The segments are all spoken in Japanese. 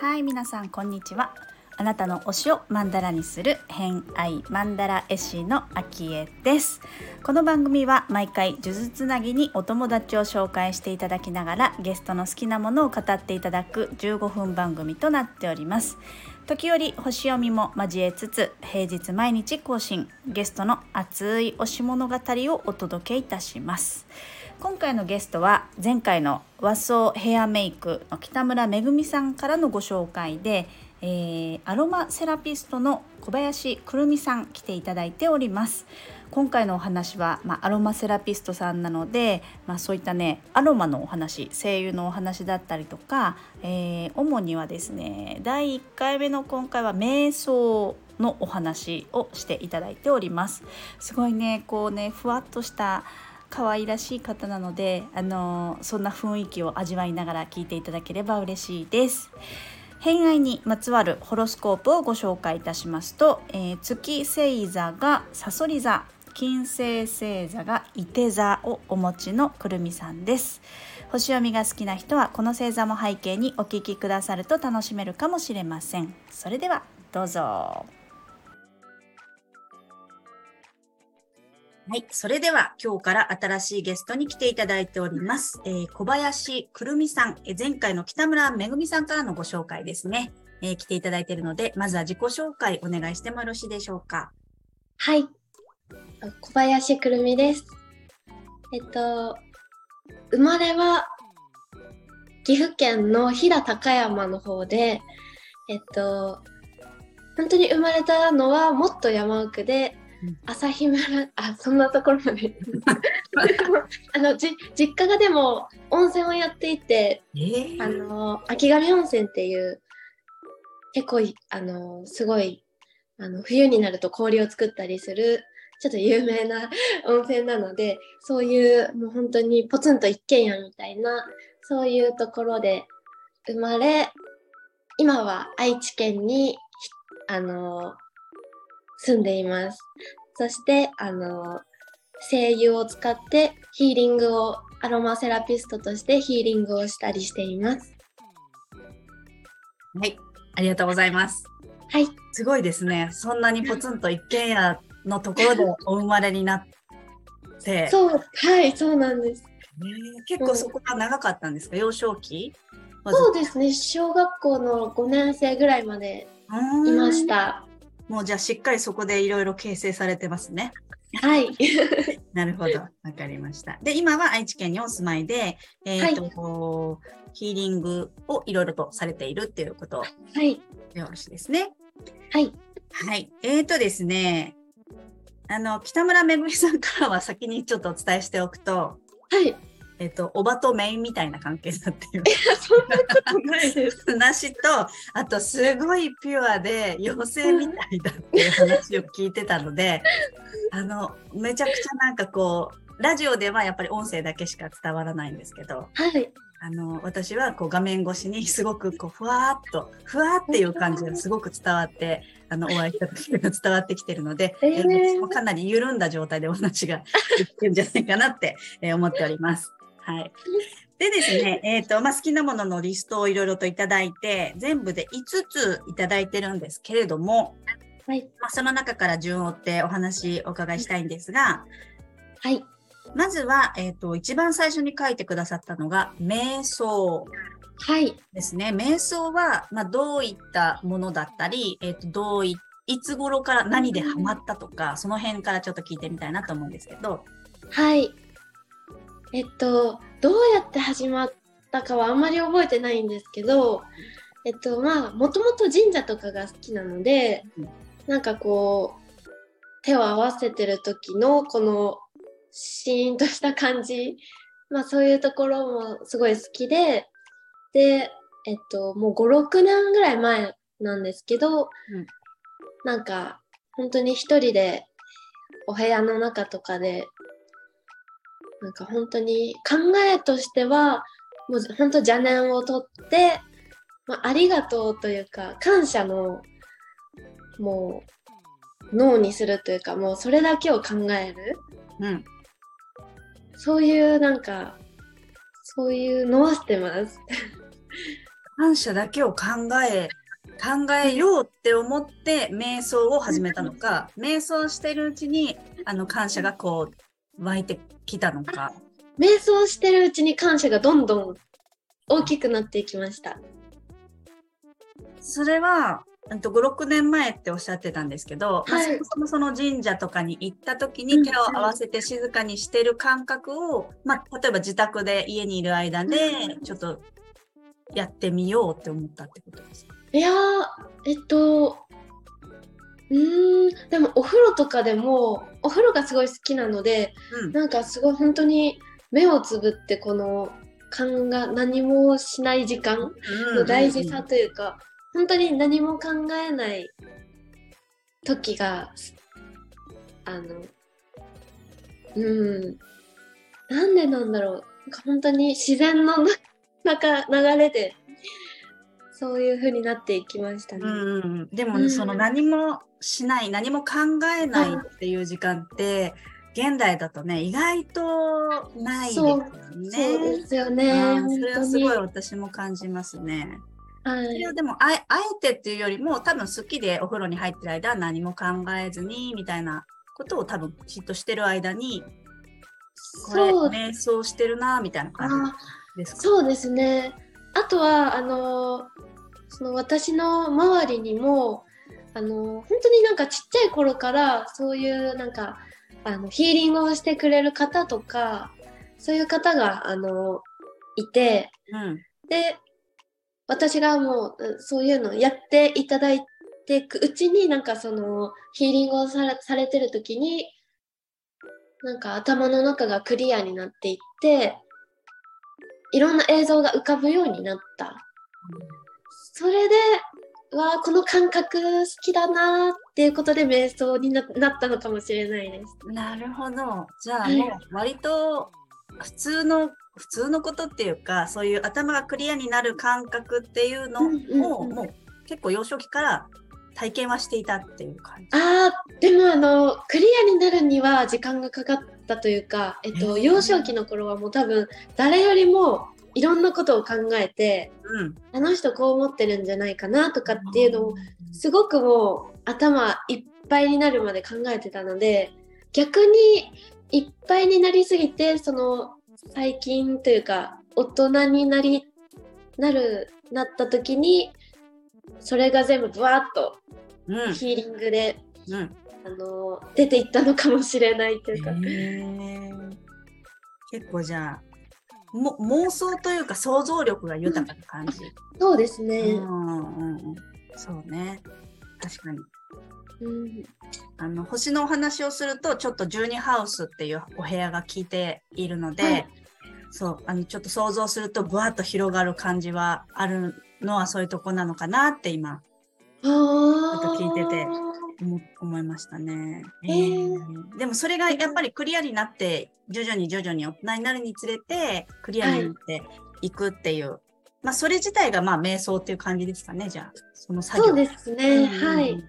はい皆さんこんにちは。あなたの推しをマンダラにする偏愛マンダラ絵師のあきえです。この番組は毎回呪術つなぎにお友達を紹介していただきながらゲストの好きなものを語っていただく15分番組となっております。時折星読みも交えつつ平日毎日更新。ゲストの熱い推し物語をお届けいたします。今回のゲストは前回の和装ヘアメイクの北村めぐみさんからのご紹介で、えー、アロマセラピストの小林くるみさん来ていただいております。今回のお話は、まあ、アロマセラピストさんなので、まあ、そういったねアロマのお話声優のお話だったりとか、えー、主にはですね第1回目の今回は瞑想のお話をしていただいております。すごいねこうねふわっとした可愛らしい方なのであのそんな雰囲気を味わいながら聞いていただければ嬉しいです。偏愛にまつわるホロスコープをご紹介いたしますと、えー、月星座がさそり座金星星座が伊手座をお持ちのくるみさんです。星読みが好きな人はこの星座も背景にお聞きくださると楽しめるかもしれません。それではどうぞ。はい、それでは今日から新しいゲストに来ていただいております。えー、小林くるみさん、えー、前回の北村めぐみさんからのご紹介ですね、えー、来ていただいているので、まずは自己紹介お願いしてもよろしいでしょうか。はい、小林くるみです。えっと、生まれは岐阜県の飛騨高山の方で、えっと、本当に生まれたのはもっと山奥で、朝日村あそんなところまで。あのじ実家がでも温泉をやっていて、えー、あの秋上温泉っていう結構あのすごいあの冬になると氷を作ったりするちょっと有名な 温泉なのでそういうもう本当にポツンと一軒家みたいなそういうところで生まれ今は愛知県にあの住んでいます。そして、あの、声優を使ってヒーリングを、アロマセラピストとしてヒーリングをしたりしています。はい、ありがとうございます。はい。すごいですね。そんなにポツンと一軒家のところで お生まれになって。そう、はい、そうなんです。結構そこが長かったんですか、幼少期？そうですね、小学校の5年生ぐらいまでいました。もうじゃあしっかりそこでいろいろ形成されてますね。はい。なるほど。わかりました。で、今は愛知県にお住まいで、えっ、ー、と、はい、ヒーリングをいろいろとされているっていうことはい。よろしいですね。はい。はい。えっ、ー、とですね、あの、北村めぐみさんからは先にちょっとお伝えしておくと、はい。えっと、おばとメインみたいな関係だっていう。そんなことないです。話と、あと、すごいピュアで、妖精みたいだっていう話を聞いてたので、あの、めちゃくちゃなんかこう、ラジオではやっぱり音声だけしか伝わらないんですけど、はい。あの、私はこう画面越しにすごくこう、ふわーっと、ふわーっていう感じがすごく伝わって、あの、お会いした時が伝わってきてるので、えー、かなり緩んだ状態でお話ができるんじゃないかなって思っております。はい。でですね、えっ、ー、と、まあ、好きなもののリストをいろいろといただいて、全部で5ついただいてるんですけれども、はい。まあ、その中から順を追ってお話お伺いしたいんですが、はい。まずは、えっ、ー、と、一番最初に書いてくださったのが、瞑想。はい。ですね。瞑想は、まあ、どういったものだったり、えっ、ー、と、どうい、いつ頃から何でハマったとか、その辺からちょっと聞いてみたいなと思うんですけど。はい。えっと、どうやって始まったかはあんまり覚えてないんですけど、えっと、まあ、もともと神社とかが好きなので、なんかこう、手を合わせてる時のこのシーンとした感じ、まあそういうところもすごい好きで、で、えっと、もう5、6年ぐらい前なんですけど、うん、なんか本当に一人でお部屋の中とかでなんか本当に考えとしてはもう本当邪念を取って、まあ、ありがとうというか感謝のもう脳にするというかもうそれだけを考える。うん。そういうなんかそういうのはしてます。感謝だけを考え考えようって思って瞑想を始めたのか、瞑想してるうちにあの感謝がこう湧いてきたのか。瞑想してるうちに感謝がどんどん大きくなっていきました。それは、うんと5、6年前っておっしゃってたんですけど、まあはいそもそもその神社とかに行った時うんに手を合わせて静かにしてる感覚を、まあ、例えば自宅で家にいる間でうんちょっとやってみようって思ったってことですか？いやーえっとうーんでもお風呂とかでもお風呂がすごい好きなのでうん。なんかすごい本当に目をつぶってこの勘が何もしない時間の大事さというか、本当に何も考えない時があのうん。なんでなんだろう。なんか本当に自然の中流れでそういう風になっていきましたね。うんうんうん、でも、うんその何もしない何も考えないっていう時間って現代だとね意外とないですよね。そうですよね。それはすごい。私も感じますね。はいそれは。でもあえあえてっていうよりも多分好きでお風呂に入ってる間は何も考えずにみたいなことを多分きっとしてる間にこれそう瞑想してるなみたいな感あじですか？そうですね。あとはあのその私の周りにもあの本当になんかちっちゃい頃からそういうなんかあのヒーリングをしてくれる方とかそういう方があのいてうん。で私がもううんそういうのをやっていただいていくうちになんかそのヒーリングをされされてる時になんか頭の中がクリアになっていっていろんな映像が浮かぶようになったそれでわあこの感覚好きだなーっていうことで瞑想にななったのかもしれないです。なるほど。じゃあはいもう割と普通の普通のことっていうかそういう頭がクリアになる感覚っていうのをもう結構幼少期から体験はしていたっていう感じ。あーでもあのクリアになるには時間がかかったというか、えっと、幼少期の頃はもう多分誰よりもいろんなことを考えてうん。あの人こう思ってるんじゃないかなとかっていうのをすごくもう頭いっぱいになるまで考えてたので逆にいっぱいになりすぎてその最近というか大人になりなるなった時にそれが全部ブワーッとうん。ヒーリングでうん。あの出ていったのかもしれないというか、結構じゃあも妄想というか想像力が豊かな感じ。そうですうね、んうんうん。そうね。確かに。うんあの星のお話をするとちょっと12ハウスっていうお部屋が効いているので、はいそうあのちょっと想像するとぶわっと広がる感じはあるのはそういうとこなのかなって今ちょっと聞いてて思思いましたね、へー。でもそれがやっぱりクリアになって徐々に徐々に大人になるにつれてクリアになっていくっていう、まあそれ自体がまあ瞑想っていう感じですかねじゃあその作業。そうですね、はい。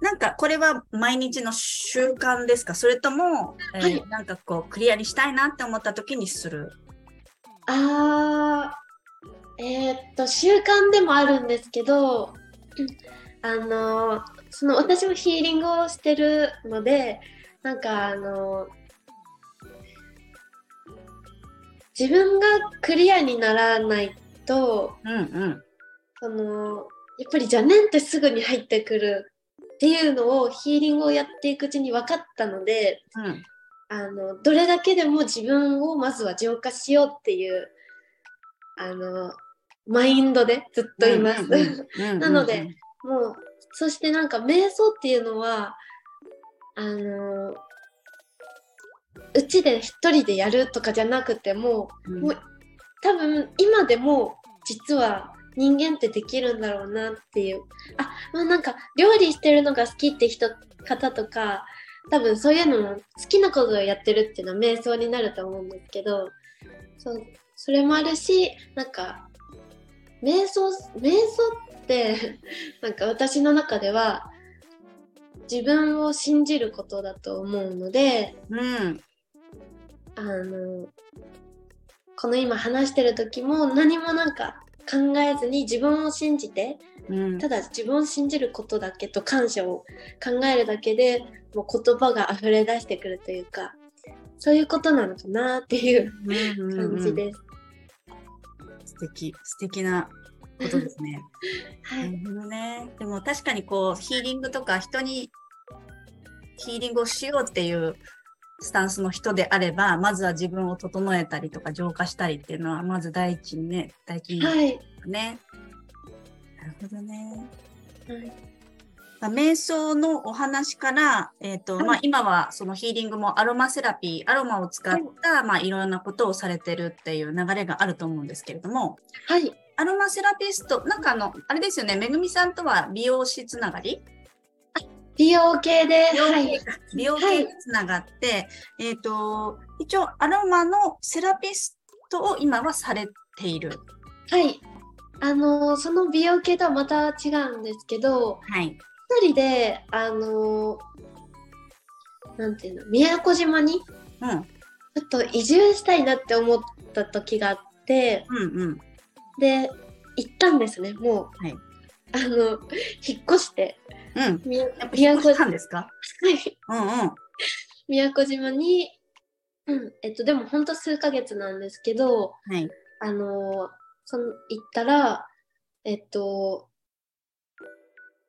なんかこれは毎日の習慣ですか？それとも、えーはい。なんかこうクリアにしたいなって思った時にする？あーえーっと習慣でもあるんですけど、うんあのその私もヒーリングをしてるのでなんかあの自分がクリアにならないとうんうん。そのやっぱり邪念ってすぐに入ってくるっていうのをヒーリングをやっていくうちに分かったのでうんあのどれだけでも自分をまずは浄化しようっていうあのマインドでずっといます。なのでもうそしてなんか瞑想っていうのはあのうちで一人でやるとかじゃなくてもうん。もう多分今でも実は人間ってできるんだろうなっていう。あまあなんか料理してるのが好きって人方とか多分そういうのも好きなことをやってるっていうのは瞑想になると思うんですけどそうそれもあるしなんか瞑想瞑想って なんか私の中では自分を信じることだと思うのでうん。あのこの今話してる時も何もなんか考えずに自分を信じてうん。ただ自分を信じることだけと感謝を考えるだけでもう言葉が溢れ出してくるというかそういうことなのかなっていううんうんうん。感じです。素敵素敵なことですね。はい、なるほどね。でも確かにこうヒーリングとか人にヒーリングをしようっていうスタンスの人であれば、まずは自分を整えたりとか浄化したりっていうのはまず第一にね、第一にはいね。なるほどね。はいまあ瞑想のお話から、えっ、と、はいまあ今はそのヒーリングもアロマセラピー、アロマを使った、まあいろんなことをされてるっていう流れがあると思うんですけれども、はいアロマセラピスト、なんかあの、あれですよね、めぐみさんとは美容師つながり？美容系ではい美容系につながって、えっ、と、一応アロマのセラピストを今はされている。はいあのその美容系とはまた違うんですけどはい。一人であのなんていうの宮古島にうん。ちょっと移住したいなって思った時があってうんうん。で行ったんですねもう、はい。あの引っ越して。うん。宮やっぱ宮古引っ越したんですか？うんうん。宮古島に、うん、えっとでもほんと数ヶ月なんですけどはい。あのその行ったらえっと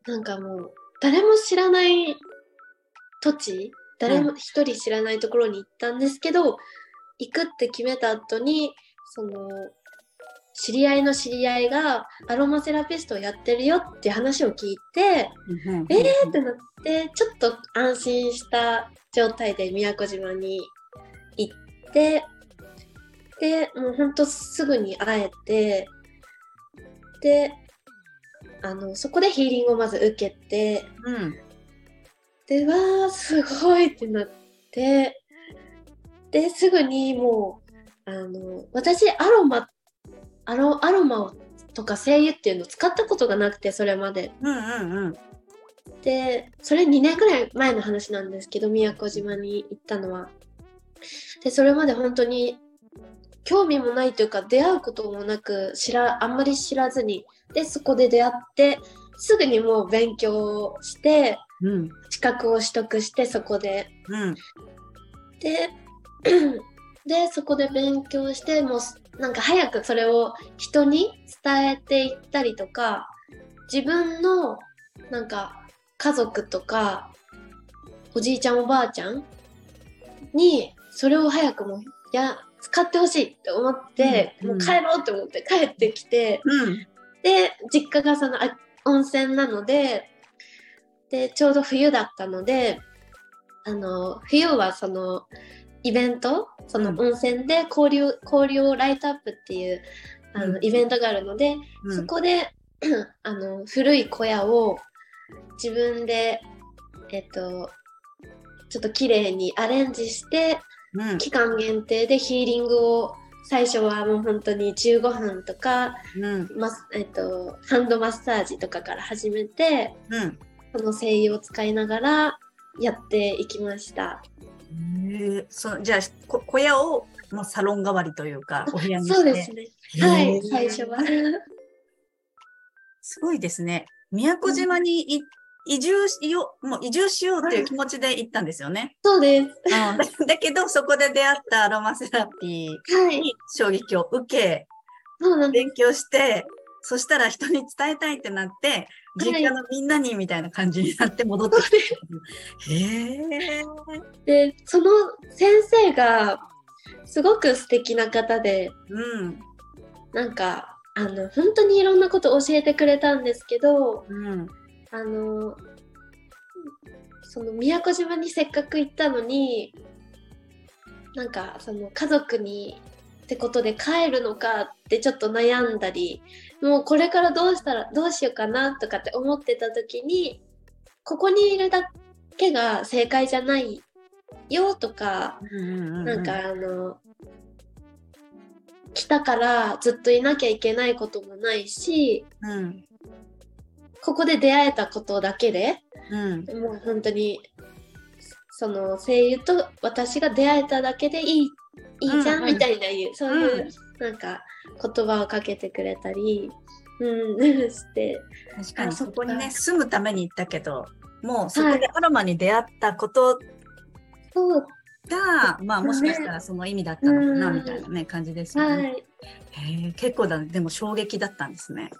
なんかもう誰も知らない土地誰も一人知らないところに行ったんですけど、行くって決めた後にその知り合いの知り合いがアロマセラピストをやってるよって話を聞いてうんうんえーってなってちょっと安心した状態で宮古島に行ってでもうほんとすぐに会えてであのそこでヒーリングをまず受けてうん。でわーすごいってなってですぐにもうあの私アロマアロアロマをとか精油っていうのを使ったことがなくてそれまで。うんうんうん。でそれ2年ぐらい前の話なんですけど宮古島に行ったのは。でそれまで本当に興味もないというか出会うこともなく知らあんまり知らずにでそこで出会ってすぐにもう勉強してうん。資格を取得してそこでうん。で でそこで勉強してもうなんか早くそれを人に伝えていったりとか自分のなんか家族とかおじいちゃんおばあちゃんにそれを早くもうや使ってほしいって思って、うんもう帰ろうって思って帰ってきて、うん。で実家がそのあ温泉なのででちょうど冬だったのであの冬はそのイベントそのうん温泉で交流交流をライトアップっていうあの、うんイベントがあるので、うんそこで あの古い小屋を自分でえっとちょっと綺麗にアレンジしてうん。期間限定でヒーリングを最初はもう本当に15分とかうん。マスえっと、ハンドマッサージとかから始めてうん。その精油を使いながらやっていきましたへえそじゃあこ小屋を、まあ、サロン代わりというかお部屋にして。そうですね。はい最初は。すごいですね。宮古島にい移住しようもう移住しようっていう気持ちで行ったんですよね、そうです。うん、だ だけどそこで出会ったアロマセラピーはい。に衝撃を受けそうなんです。勉強してそしたら人に伝えたいってなって実家のみんなにみたいな感じになって戻ってきて、へえでその先生がすごく素敵な方でうん。なんかあの本当にいろんなこと教えてくれたんですけどうん。あのその宮古島にせっかく行ったのになんかその家族にってことで帰るのかってちょっと悩んだりもうこれからどうしたらどうしようかなとかって思ってた時にここにいるだけが正解じゃないよとかうんなんかあの来たからずっといなきゃいけないこともないしうん。ここで出会えたことだけでうん。もう本当にその声優と私が出会えただけでいいいいじゃうんん。みたいないう、そういううなんか言葉をかけてくれたり、うん、して。確かに。あそこにね、住むために行ったけど、もうそこでアロマに出会ったことそう。が、まあもしかしたらその意味だったのかな、うん。みたいなね、感じですよね。はい。へえ結構だ、でも衝撃だったんですね。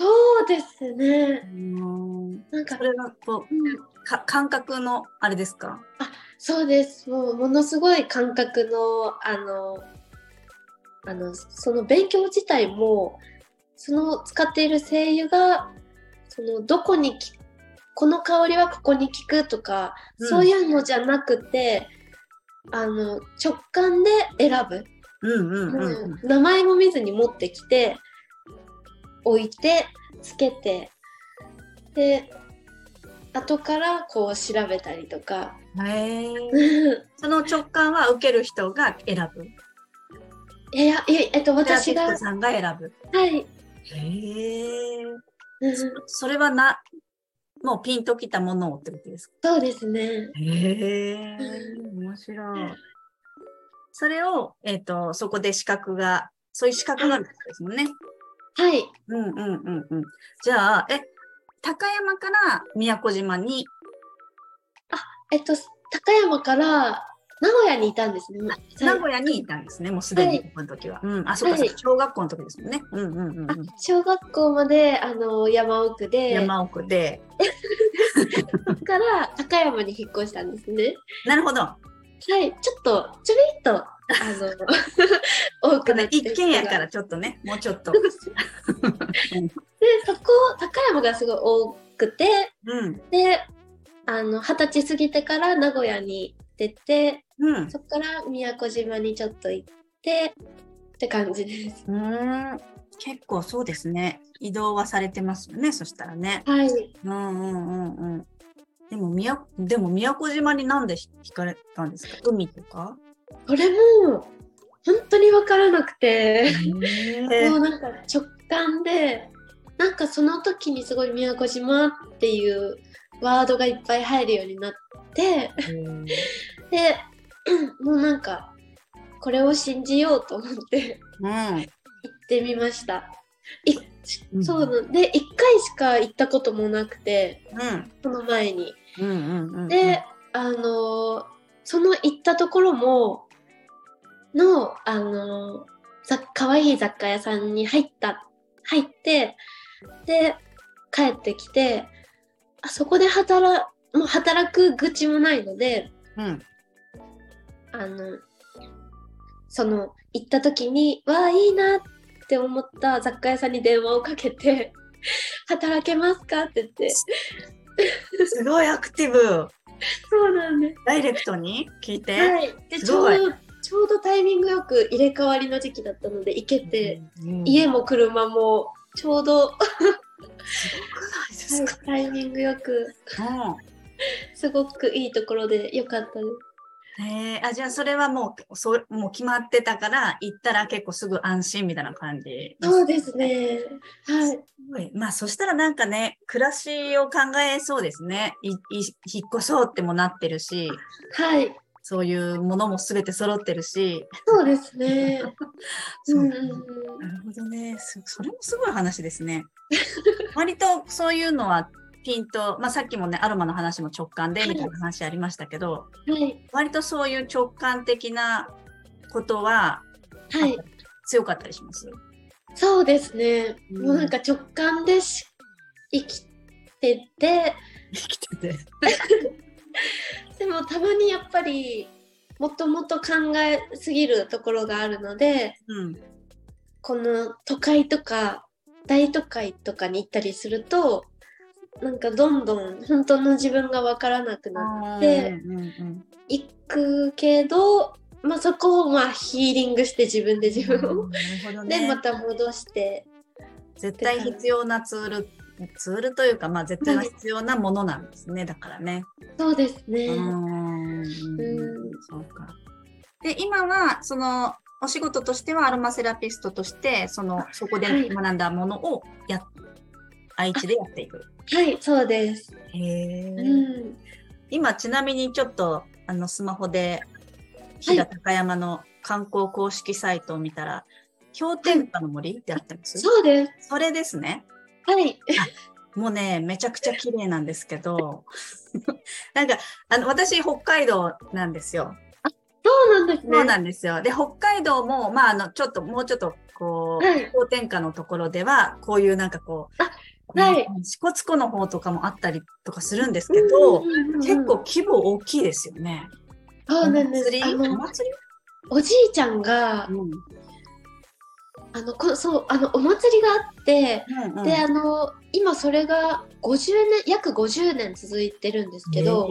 そうですね。うん。なんかそれはこう、うん。か感覚のあれですか？そうです。もうものすごい感覚のあのあのその勉強自体もその使っている精油がそのどこにきこの香りはここに効くとか、うん。そういうのじゃなくてあの直感で選ぶ、うんうんうん名前も見ずに持ってきて置いてつけてで後からこう調べたりとか。その直感は受ける人が選ぶ。いやいやえっと私がさんが選ぶ。はい。へえ。うんそそれはな、もうピンときたものをってことですか？そうですね。へえ。面白い。それを、えっ、と、そこで資格が、そういう資格があるってことですもんね。はい。うんうんうんうん。じゃあ、え、高山から宮古島に、えっと、高山から名古屋にいたんですね。名古屋にいたんですね、もうすでに、はいこの時は。うん、あ、そっか小学校の時ですもんね。うんうんうん小学校まであの山奥で、山奥で。から高山に引っ越したんですね。なるほど。はい。ちょっと、ちょびっと、あの、多くなって一軒家からちょっとね、もうちょっと。で、そこ、高山がすごい多くて、うん。で、あの、二十歳過ぎてから名古屋に出て、うん。そこから宮古島にちょっと行ってって感じです。うーん。結構そうですね。移動はされてますよね、そしたらね。はい。うんうんうんうん。でも宮、でも宮古島になんで惹かれたんですか？海とか？これも本当に分からなくて、へもうなんか直感でなんかその時にすごい宮古島っていうワードがいっぱい入るようになってでもうなんかこれを信じようと思ってうん。行ってみました。いうんそうなんで1回しか行ったこともなくてうん。その前に。うんうんうん。で、あのーその行ったところもの、あのーざかわいい雑貨屋さんに入った入ってで帰ってきてあそこで働もう働く口もないのでうん。あのその行った時にわあいいなって思った雑貨屋さんに電話をかけて「働けますか?」って言ってすごいアクティブ。そうなんですダイレクトに？聞いて。はい、ですちょうどちょうどタイミングよく入れ替わりの時期だったので行けて、うん家も車もちょうど、すごくないですか？タイミングよくうんすごくいいところでよかったです。へえあじゃあそれはもうそうもう決まってたから行ったら結構すぐ安心みたいな感じそうですね。はい。すごいまあそしたらなんかね暮らしを考えそうですねいい引っ越そうってもなってるしはい。そういうものも全て揃ってるしそうですね。そううん。なるほどねそそれもすごい話ですね割とそういうのはピンと、まあ、さっきもねアロマの話も直感でみたいな話ありましたけど、はい。割とそういう直感的なことははい。強かったりします？そうですね。うんもうなんか直感でし生きてて、生きてて。でもたまにやっぱりもともと考えすぎるところがあるので、うん。この都会とか大都会とかに行ったりするとなんかどんどん本当の自分が分からなくなってうんうんうんいくけど、まあ、そこをまあヒーリングして自分で自分を、なるほどでまね。た戻して絶対必要なツール、ツールというか、まあ絶対は必要なものなんですね。だからね。そうですね。うーん。そうか。で、今は、その、お仕事としてはアロマセラピストとして、その、そこではい学んだものをやっ愛知でやっていく。はい、そうです。へえ、うん。今ちなみにちょっとあのスマホで飛騨高山の観光公式サイトを見たら、氷点下の森ってあったんです、そうです。それですね。はい。もうね、めちゃくちゃ綺麗なんですけど、なんか、あの、私、北海道なんですよ。そうなんですね。そうなんですよ。で、北海道も、まあ、あの、ちょっと、もうちょっと、こう、はい氷点下のところでは、こういうなんかこう、はい。うん支笏湖の方とかもあったりとかするんですけど、うんうんうん結構規模大きいですよね。そうなんです。お祭り？おあの祭り？おじいちゃんがうん。あのこそうあのお祭りがあって、うんうん。であの今それが50年約50年続いてるんですけど、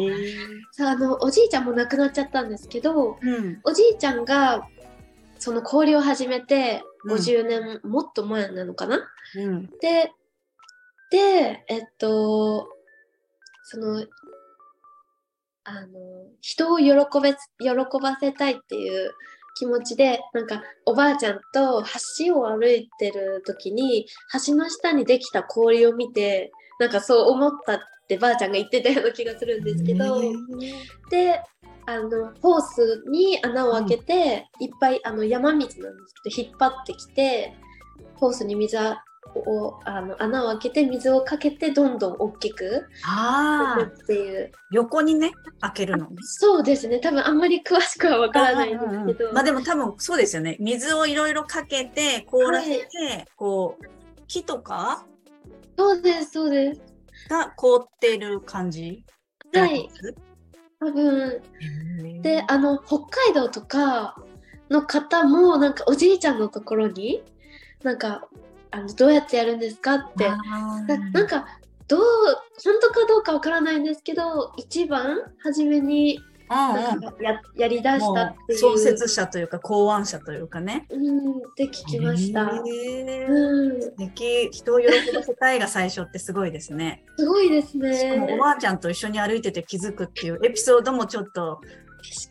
さあのおじいちゃんも亡くなっちゃったんですけどうん。おじいちゃんがその氷を始めてうん。50年、もっと前なのかな？うん。ででえっとそのあの人を喜べ喜ばせたいっていう気持ちでなんかおばあちゃんと橋を歩いてる時に橋の下にできた氷を見てなんかそう思ったってばあちゃんが言ってたような気がするんですけど、であのホースに穴を開けて、いっぱいあの山水なんですけど引っ張ってきてホースに水をあの穴を開けて水をかけてどんどん大きくっていう。横にね、開けるのね。そうですね。多分あんまり詳しくはわからないんですけど、まあでも多分そうですよね。水をいろいろかけて、凍らせて、こう、木とか？そうですそうです。が凍ってる感じはい。多分。であの北海道とかの方もなんかおじいちゃんのところになんかあのどうやってやるんですかって。あなんかどう本当かどうかわからないんですけど一番初めになんかややりだしもたっていう。う創設者というか考案者というかね。うんって聞きました、へー。うん、素敵。人を喜ばせたいが最初ってすごいですね。すごいですしかもおねばあちゃんと一緒に歩いてて気づくっていうエピソードもちょっと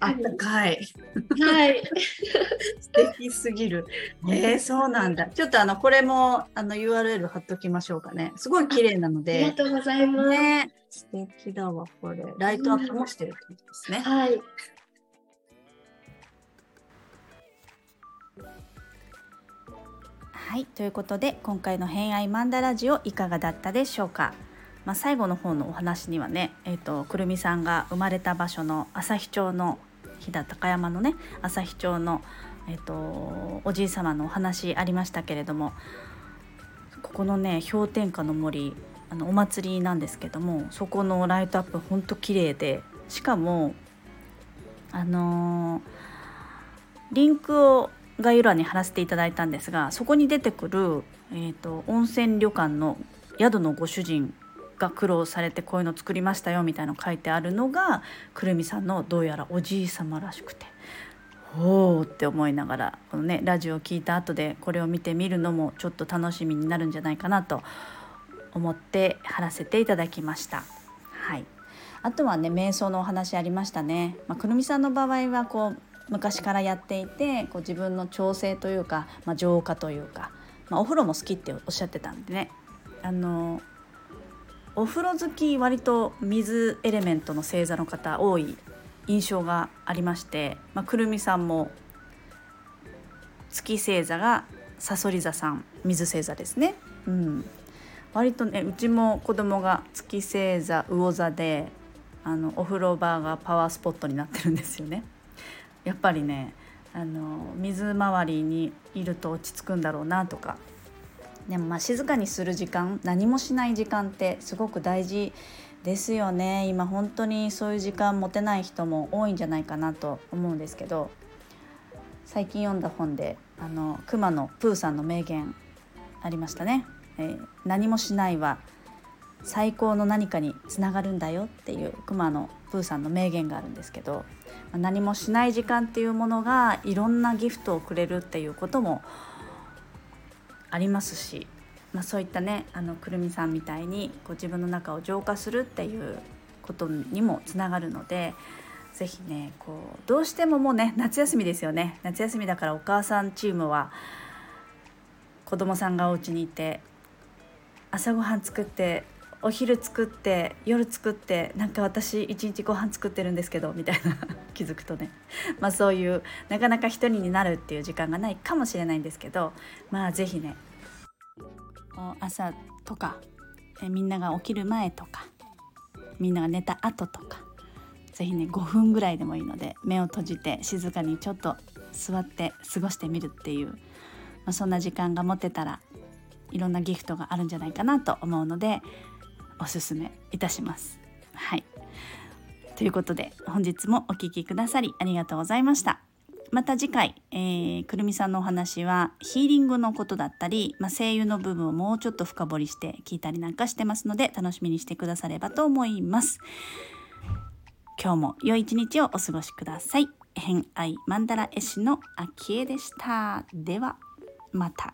あった確かかい。にはい 素敵すぎる。えー、そうなんだ。ちょっとあの、これもあの URL 貼っときましょうかね。すごい綺麗なのありがで。とうございます、ね、素敵だわ、これ。ライトアップもしてるってことですね。はいはい、ということで今回の「偏愛マンダラジオ」いかがだったでしょうか、まあ、最後の方のお話にはね、えー、とくるみさんが生まれた場所の旭町の飛騨高山のね旭町の、えー、とおじい様のお話ありましたけれどもここのね氷点下の森あのお祭りなんですけどもそこのライトアップほんと綺麗でしかもあのーリンクを概要欄に貼らせていただいたんですがそこに出てくる、えー、と温泉旅館の宿のご主人が苦労されてこういうの作りましたよみたいの書いてあるのがくるみさんのどうやらおじい様らしくて。ほうって思いながらこのねラジオを聞いた後でこれを見てみるのもちょっと楽しみになるんじゃないかなと思って貼らせていただきました。はい。あとはね瞑想のお話ありましたね、まあ、くるみさんの場合はこう昔からやっていてこう自分の調整というか、まあ、浄化というか、まあ、お風呂も好きっておっしゃってたんでね。あのお風呂好き割と水エレメントの星座の方多い印象がありまして、まあ、くるみさんも月星座がさそり座さん水星座ですね。うん割とねうちも子供が月星座魚座であのお風呂場がパワースポットになってるんですよね。やっぱりねあの水回りにいると落ち着くんだろうなとかでもまあ静かにする時間何もしない時間ってすごく大事ですよね今本当にそういう時間持てない人も多いんじゃないかなと思うんですけど最近読んだ本であの熊野プーさんの名言ありましたね。えー何もしないは最高の何かにつながるんだよっていう熊野プーさんの名言があるんですけど何もしない時間っていうものがいろんなギフトをくれるっていうこともありますし、まあ、そういったねあのくるみさんみたいにこう自分の中を浄化するっていうことにもつながるので是非ねこうどうしてももうね夏休みですよね。夏休みだからお母さんチームは子供さんがお家にいて朝ごはん作ってお昼作って夜作ってなんか私一日ご飯作ってるんですけどみたいな。気づくとね。まあそういうなかなか一人になるっていう時間がないかもしれないんですけどまあ是非ね朝とかえみんなが起きる前とかみんなが寝た後とか是非ね5分ぐらいでもいいので目を閉じて静かにちょっと座って過ごしてみるっていう、まあ、そんな時間が持てたらいろんなギフトがあるんじゃないかなと思うのでおすすめいたします。はいということで本日もお聴きくださりありがとうございました。また次回、えー、くるみさんのお話はヒーリングのことだったり、まあ、声優の部分をもうちょっと深掘りして聞いたりなんかしてますので楽しみにしてくださればと思います。今日も良い一日をお過ごしください。偏愛マンダラ絵師のあきえでした。ではまた。